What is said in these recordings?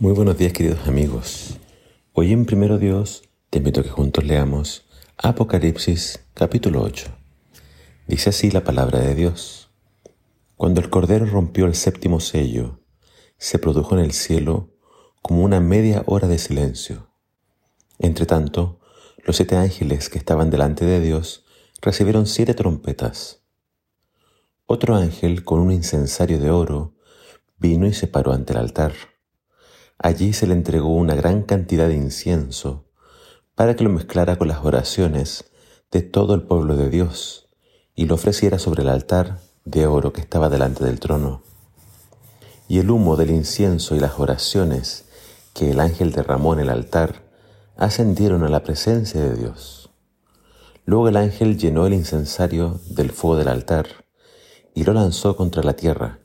Muy buenos días queridos amigos. Hoy en Primero Dios te invito a que juntos leamos Apocalipsis capítulo 8. Dice así la palabra de Dios. Cuando el Cordero rompió el séptimo sello, se produjo en el cielo como una media hora de silencio. Entre tanto, los siete ángeles que estaban delante de Dios recibieron siete trompetas. Otro ángel con un incensario de oro vino y se paró ante el altar Allí se le entregó una gran cantidad de incienso para que lo mezclara con las oraciones de todo el pueblo de Dios y lo ofreciera sobre el altar de oro que estaba delante del trono. Y el humo del incienso y las oraciones que el ángel derramó en el altar ascendieron a la presencia de Dios. Luego el ángel llenó el incensario del fuego del altar y lo lanzó contra la tierra.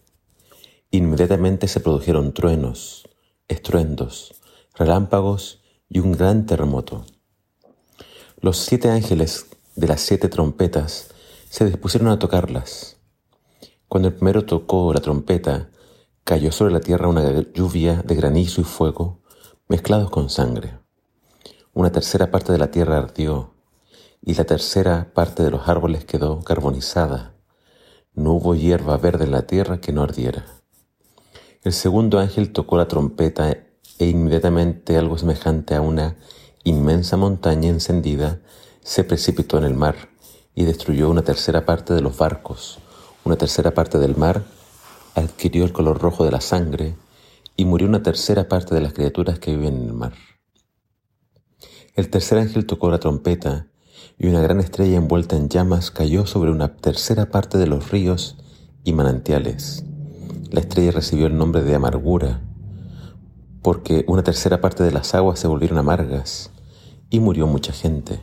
Inmediatamente se produjeron truenos, estruendos, relámpagos y un gran terremoto. Los siete ángeles de las siete trompetas se dispusieron a tocarlas. Cuando el primero tocó la trompeta, cayó sobre la tierra una lluvia de granizo y fuego mezclados con sangre. Una tercera parte de la tierra ardió y la tercera parte de los árboles quedó carbonizada. No hubo hierba verde en la tierra que no ardiera. El segundo ángel tocó la trompeta e inmediatamente algo semejante a una inmensa montaña encendida se precipitó en el mar y destruyó una tercera parte de los barcos. Una tercera parte del mar adquirió el color rojo de la sangre y murió una tercera parte de las criaturas que viven en el mar. El tercer ángel tocó la trompeta y una gran estrella envuelta en llamas cayó sobre una tercera parte de los ríos y manantiales. La estrella recibió el nombre de amargura, porque una tercera parte de las aguas se volvieron amargas y murió mucha gente.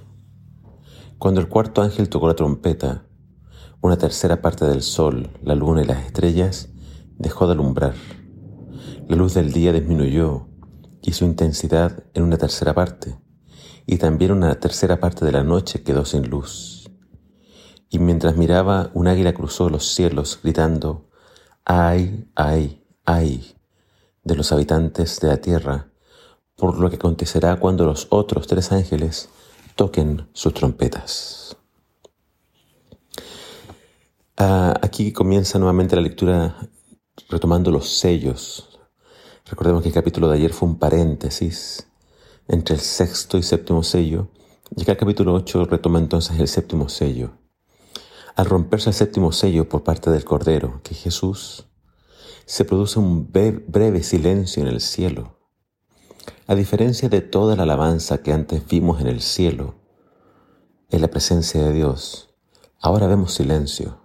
Cuando el cuarto ángel tocó la trompeta, una tercera parte del sol, la luna y las estrellas dejó de alumbrar. La luz del día disminuyó y su intensidad en una tercera parte, y también una tercera parte de la noche quedó sin luz. Y mientras miraba, un águila cruzó los cielos gritando, ay, ay, ay de los habitantes de la tierra, por lo que acontecerá cuando los otros tres ángeles toquen sus trompetas. Ah, aquí comienza nuevamente la lectura retomando los sellos. Recordemos que el capítulo de ayer fue un paréntesis entre el sexto y séptimo sello, y acá el capítulo 8 retoma entonces el séptimo sello. Al romperse el séptimo sello por parte del Cordero, que Jesús, se produce un breve silencio en el cielo. A diferencia de toda la alabanza que antes vimos en el cielo, en la presencia de Dios, ahora vemos silencio.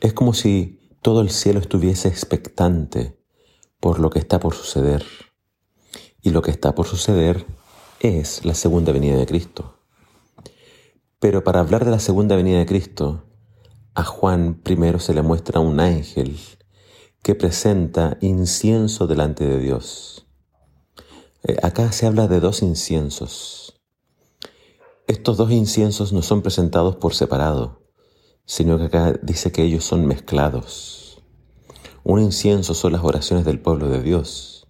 Es como si todo el cielo estuviese expectante por lo que está por suceder. Y lo que está por suceder es la segunda venida de Cristo. Pero para hablar de la segunda venida de Cristo, a Juan primero se le muestra un ángel que presenta incienso delante de Dios. Eh, acá se habla de dos inciensos. Estos dos inciensos no son presentados por separado, sino que acá dice que ellos son mezclados. Un incienso son las oraciones del pueblo de Dios.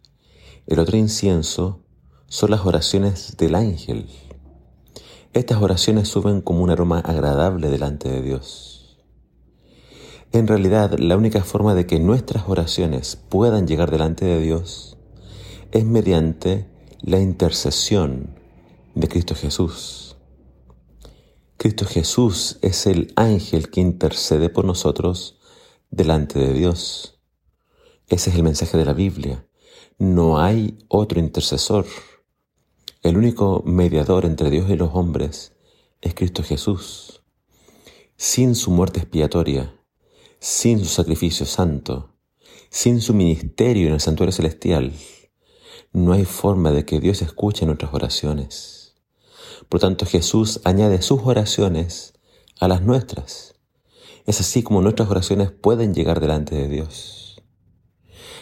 El otro incienso son las oraciones del ángel. Estas oraciones suben como un aroma agradable delante de Dios. En realidad, la única forma de que nuestras oraciones puedan llegar delante de Dios es mediante la intercesión de Cristo Jesús. Cristo Jesús es el ángel que intercede por nosotros delante de Dios. Ese es el mensaje de la Biblia. No hay otro intercesor. El único mediador entre Dios y los hombres es Cristo Jesús. Sin su muerte expiatoria, sin su sacrificio santo, sin su ministerio en el santuario celestial, no hay forma de que Dios escuche nuestras oraciones. Por tanto, Jesús añade sus oraciones a las nuestras. Es así como nuestras oraciones pueden llegar delante de Dios.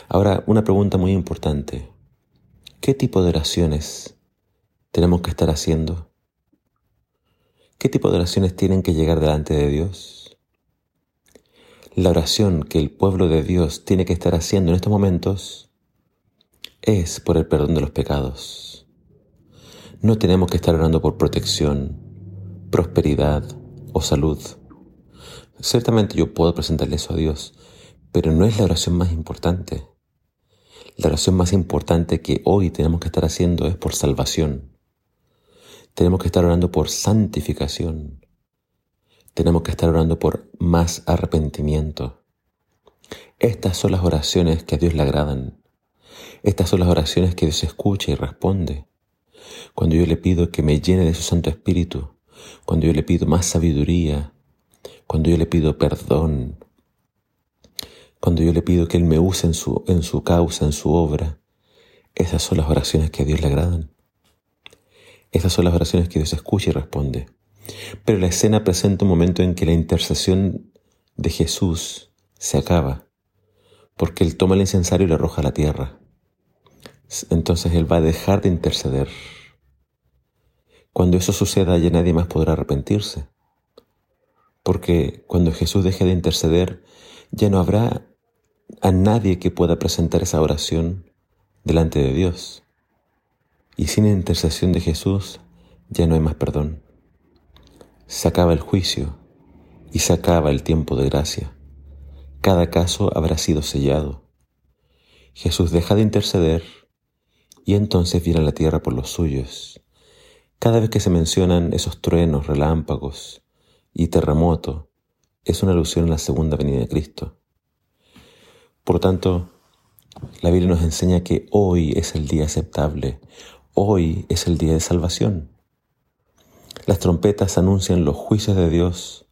Ahora, una pregunta muy importante. ¿Qué tipo de oraciones tenemos que estar haciendo? ¿Qué tipo de oraciones tienen que llegar delante de Dios? La oración que el pueblo de Dios tiene que estar haciendo en estos momentos es por el perdón de los pecados. No tenemos que estar orando por protección, prosperidad o salud. Ciertamente yo puedo presentarle eso a Dios, pero no es la oración más importante. La oración más importante que hoy tenemos que estar haciendo es por salvación. Tenemos que estar orando por santificación. Tenemos que estar orando por más arrepentimiento. Estas son las oraciones que a Dios le agradan. Estas son las oraciones que Dios escucha y responde. Cuando yo le pido que me llene de su Santo Espíritu, cuando yo le pido más sabiduría, cuando yo le pido perdón, cuando yo le pido que Él me use en su, en su causa, en su obra, esas son las oraciones que a Dios le agradan. Esas son las oraciones que Dios escucha y responde. Pero la escena presenta un momento en que la intercesión de Jesús se acaba, porque Él toma el incensario y lo arroja a la tierra. Entonces Él va a dejar de interceder. Cuando eso suceda ya nadie más podrá arrepentirse, porque cuando Jesús deje de interceder ya no habrá a nadie que pueda presentar esa oración delante de Dios. Y sin intercesión de Jesús ya no hay más perdón. Se acaba el juicio y se acaba el tiempo de gracia. Cada caso habrá sido sellado. Jesús deja de interceder y entonces viene a la tierra por los suyos. Cada vez que se mencionan esos truenos, relámpagos y terremoto, es una alusión a la segunda venida de Cristo. Por tanto, la Biblia nos enseña que hoy es el día aceptable, hoy es el día de salvación. Las trompetas anuncian los juicios de Dios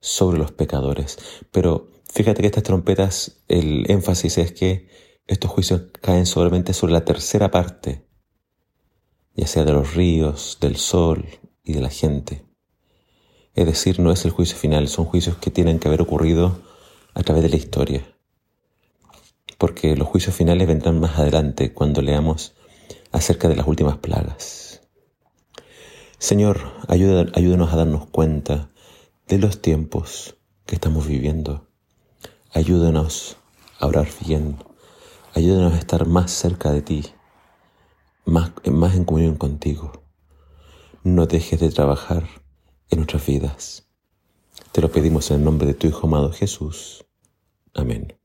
sobre los pecadores, pero fíjate que estas trompetas, el énfasis es que estos juicios caen solamente sobre la tercera parte, ya sea de los ríos, del sol y de la gente. Es decir, no es el juicio final, son juicios que tienen que haber ocurrido a través de la historia porque los juicios finales vendrán más adelante cuando leamos acerca de las últimas plagas. Señor, ayúdanos a darnos cuenta de los tiempos que estamos viviendo. Ayúdanos a orar bien. Ayúdanos a estar más cerca de ti, más, más en comunión contigo. No dejes de trabajar en nuestras vidas. Te lo pedimos en el nombre de tu Hijo amado Jesús. Amén.